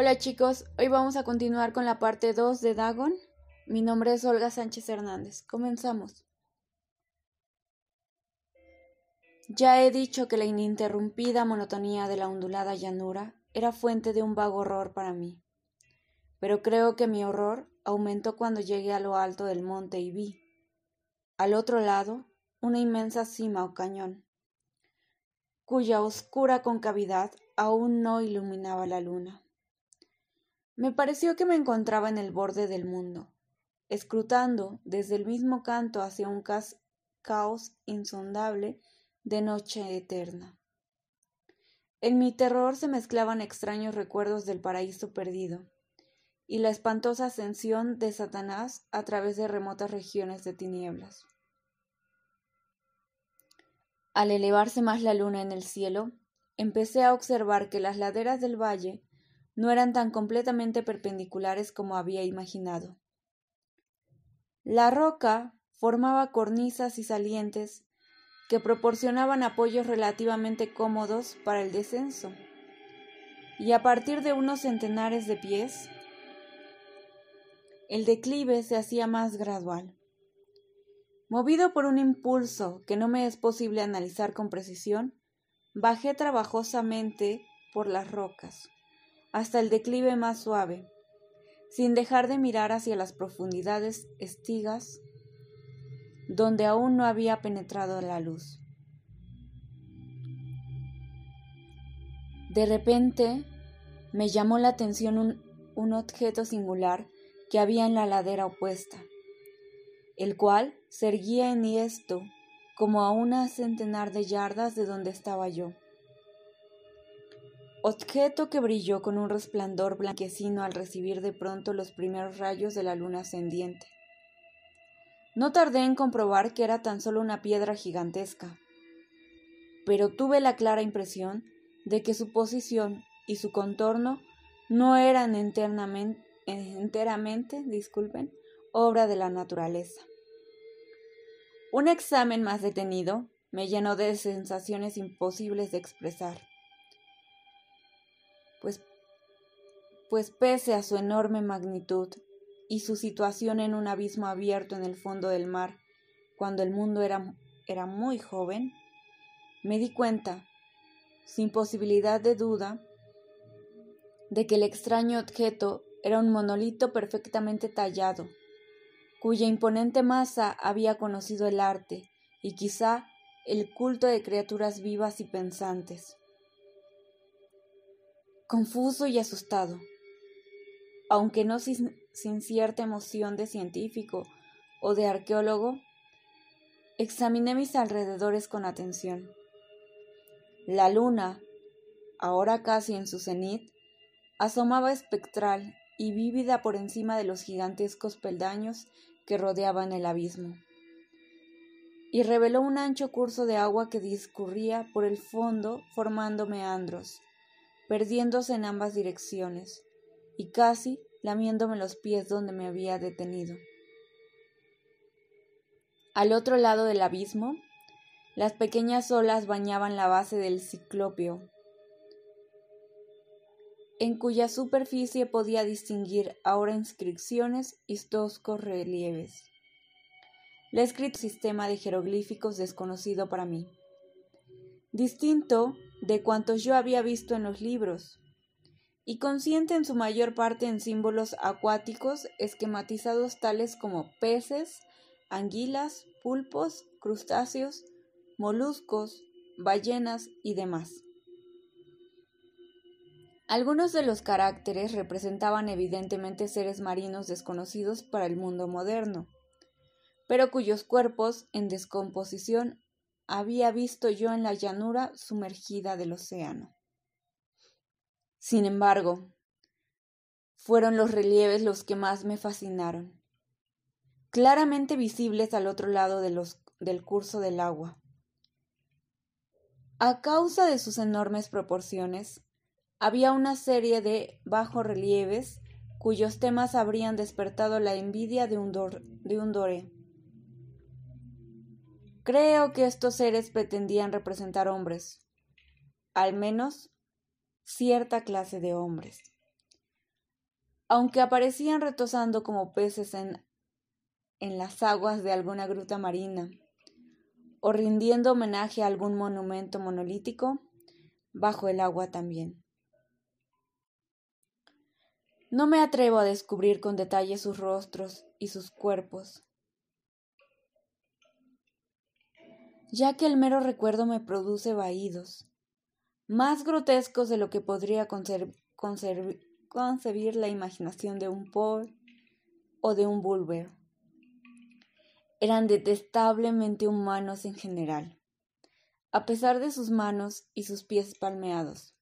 Hola chicos, hoy vamos a continuar con la parte 2 de Dagon. Mi nombre es Olga Sánchez Hernández. Comenzamos. Ya he dicho que la ininterrumpida monotonía de la ondulada llanura era fuente de un vago horror para mí. Pero creo que mi horror aumentó cuando llegué a lo alto del monte y vi, al otro lado, una inmensa cima o cañón, cuya oscura concavidad aún no iluminaba la luna. Me pareció que me encontraba en el borde del mundo, escrutando desde el mismo canto hacia un caos insondable de noche eterna. En mi terror se mezclaban extraños recuerdos del paraíso perdido y la espantosa ascensión de Satanás a través de remotas regiones de tinieblas. Al elevarse más la luna en el cielo, empecé a observar que las laderas del valle no eran tan completamente perpendiculares como había imaginado. La roca formaba cornisas y salientes que proporcionaban apoyos relativamente cómodos para el descenso, y a partir de unos centenares de pies, el declive se hacía más gradual. Movido por un impulso que no me es posible analizar con precisión, bajé trabajosamente por las rocas hasta el declive más suave, sin dejar de mirar hacia las profundidades estigas donde aún no había penetrado la luz. De repente me llamó la atención un, objeto singular que había en la ladera opuesta, el cual se erguía enhiesto como a una centenar de yardas de donde estaba yo objeto que brilló con un resplandor blanquecino al recibir de pronto los primeros rayos de la luna ascendiente. No tardé en comprobar que era tan solo una piedra gigantesca, pero tuve la clara impresión de que su posición y su contorno no eran enteramente, disculpen, obra de la naturaleza. Un examen más detenido me llenó de sensaciones imposibles de expresar pues pese a su enorme magnitud y su situación en un abismo abierto en el fondo del mar, cuando el mundo era, era muy joven, me di cuenta, sin posibilidad de duda, de que el extraño objeto era un monolito perfectamente tallado, cuya imponente masa había conocido el arte y quizá el culto de criaturas vivas y pensantes. Confuso y asustado, aunque no sin, cierta emoción de científico o de arqueólogo, examiné mis alrededores con atención. La luna, ahora casi en su cenit, asomaba espectral y vívida por encima de los gigantescos peldaños que rodeaban el abismo, y reveló un ancho curso de agua que discurría por el fondo formando meandros, perdiéndose en ambas direcciones, y casi lamiéndome los pies donde me había detenido. Al otro lado del abismo, las pequeñas olas bañaban la base del ciclopio, en cuya superficie podía distinguir ahora inscripciones y toscos relieves. Le escrito sistema de jeroglíficos desconocido para mí. Distinto de cuantos yo había visto en los libros, y consciente en su mayor parte en símbolos acuáticos esquematizados tales como peces, anguilas, pulpos, crustáceos, moluscos, ballenas y demás. Algunos de los caracteres representaban evidentemente seres marinos desconocidos para el mundo moderno, pero cuyos cuerpos en descomposición había visto yo en la llanura sumergida del océano. Sin embargo, fueron los relieves los que más me fascinaron, claramente visibles al otro lado del curso del agua. A causa de sus enormes proporciones, había una serie de bajorrelieves cuyos temas habrían despertado la envidia de un, de un doré. Creo que estos seres pretendían representar hombres, al menos cierta clase de hombres. aunque aparecían retosando como peces en, en las aguas de alguna gruta marina, o rindiendo homenaje a algún monumento monolítico, bajo el agua también. No me atrevo a descubrir con detalle sus rostros y sus cuerpos, ya que el mero recuerdo me produce vaídos, más grotescos de lo que podría concebir la imaginación de un Paul o de un Bulwer. Eran detestablemente humanos en general, a pesar de sus manos y sus pies palmeados,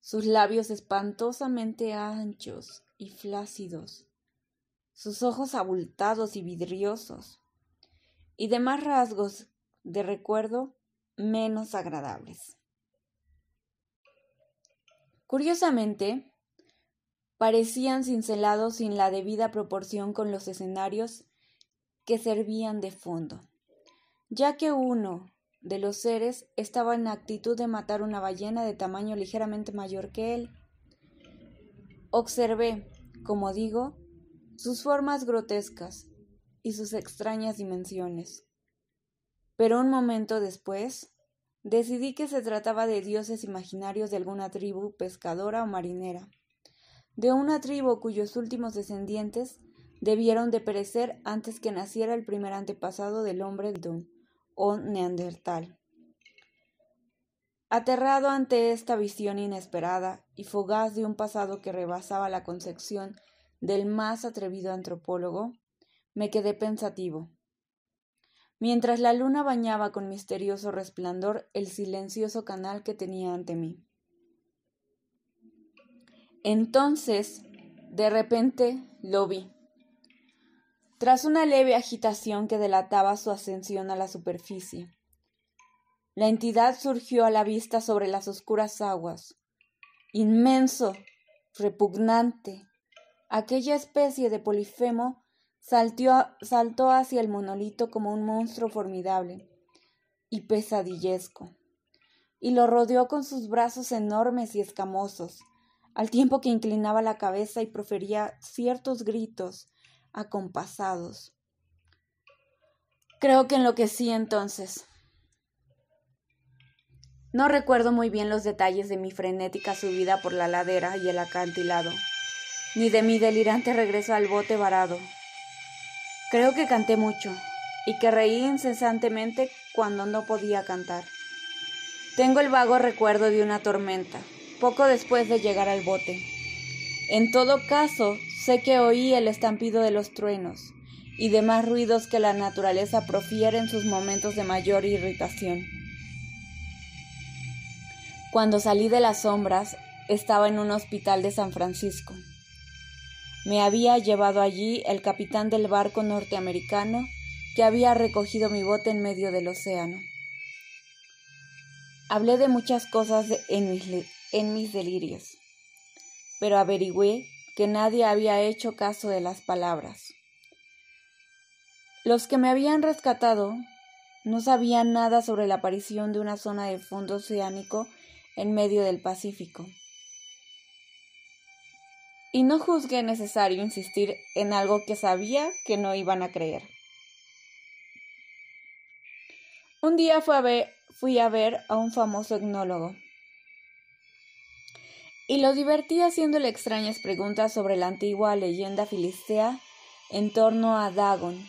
sus labios espantosamente anchos y flácidos, sus ojos abultados y vidriosos, y demás rasgos de recuerdo menos agradables. Curiosamente, parecían cincelados sin la debida proporción con los escenarios que servían de fondo, ya que uno de los seres estaba en actitud de matar una ballena de tamaño ligeramente mayor que él. Observé, como digo, sus formas grotescas y sus extrañas dimensiones. Pero un momento después decidí que se trataba de dioses imaginarios de alguna tribu pescadora o marinera, de una tribu cuyos últimos descendientes debieron de perecer antes que naciera el primer antepasado del hombre Dun o Neandertal. Aterrado ante esta visión inesperada y fugaz de un pasado que rebasaba la concepción del más atrevido antropólogo, me quedé pensativo mientras la luna bañaba con misterioso resplandor el silencioso canal que tenía ante mí. Entonces, de repente, lo vi. Tras una leve agitación que delataba su ascensión a la superficie, la entidad surgió a la vista sobre las oscuras aguas. Inmenso, repugnante, aquella especie de polifemo saltó hacia el monolito como un monstruo formidable y pesadillesco, y lo rodeó con sus brazos enormes y escamosos, al tiempo que inclinaba la cabeza y profería ciertos gritos acompasados. Creo que enloquecí entonces. No recuerdo muy bien los detalles de mi frenética subida por la ladera y el acantilado, ni de mi delirante regreso al bote varado, Creo que canté mucho y que reí incesantemente cuando no podía cantar. Tengo el vago recuerdo de una tormenta, poco después de llegar al bote. En todo caso, sé que oí el estampido de los truenos y demás ruidos que la naturaleza profiere en sus momentos de mayor irritación. Cuando salí de las sombras, estaba en un hospital de San Francisco. Me había llevado allí el capitán del barco norteamericano que había recogido mi bote en medio del océano. Hablé de muchas cosas en mis, delirios, pero averigüé que nadie había hecho caso de las palabras. Los que me habían rescatado no sabían nada sobre la aparición de una zona de fondo oceánico en medio del Pacífico y no juzgué necesario insistir en algo que sabía que no iban a creer. Un día fui a ver, a, a un famoso etnólogo y lo divertí haciéndole extrañas preguntas sobre la antigua leyenda filistea en torno a Dagon,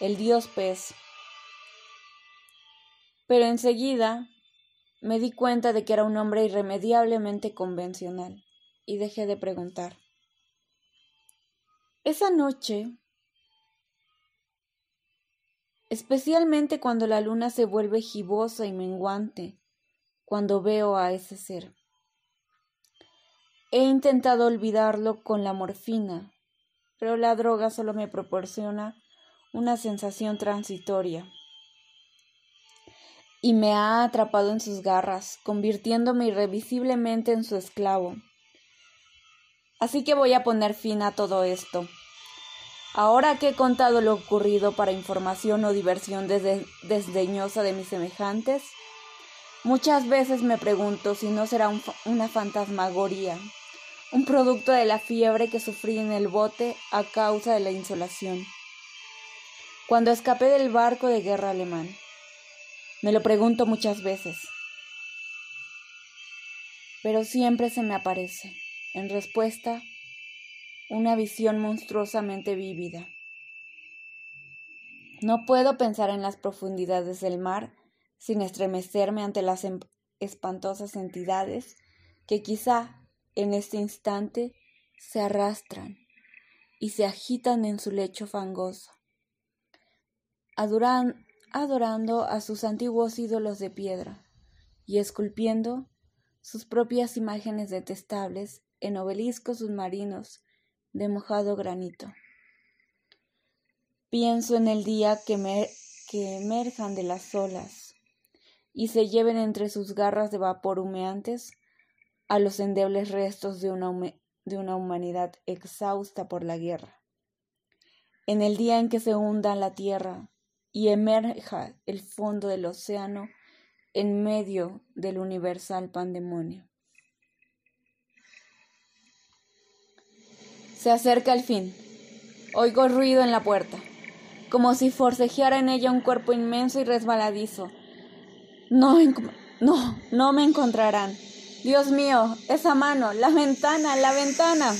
el dios pez. Pero enseguida me di cuenta de que era un hombre irremediablemente convencional y dejé de preguntar. Esa noche, especialmente cuando la luna se vuelve gibosa y menguante, cuando veo a ese ser. He intentado olvidarlo con la morfina, pero la droga solo me proporciona una sensación transitoria. Y me ha atrapado en sus garras, convirtiéndome irrevisiblemente en su esclavo. Así que voy a poner fin a todo esto. Ahora que he contado lo ocurrido para información o diversión desdeñosa de mis semejantes, muchas veces me pregunto si no será una fantasmagoría un producto de la fiebre que sufrí en el bote a causa de la insolación. Cuando escapé del barco de guerra alemán, me lo pregunto muchas veces, pero siempre se me aparece, en respuesta, una visión monstruosamente vívida. No puedo pensar en las profundidades del mar sin estremecerme ante las em, espantosas entidades que quizá en este instante se arrastran y se agitan en su lecho fangoso, adorando a sus antiguos ídolos de piedra y esculpiendo sus propias imágenes detestables en obeliscos submarinos de mojado granito. Pienso en el día que, me, emerjan de las olas y se lleven entre sus garras de vapor humeantes a los endebles restos de una, de una humanidad exhausta por la guerra. En el día en que se hunda la tierra y emerja el fondo del océano en medio del universal pandemonio. Se acerca el fin. Oigo ruido en la puerta, como si forcejeara en ella un cuerpo inmenso y resbaladizo. No, no, no me encontrarán. Dios mío, esa mano, la ventana, la ventana.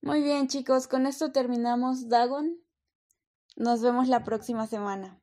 Muy bien chicos, con esto terminamos Dagon. Nos vemos la próxima semana.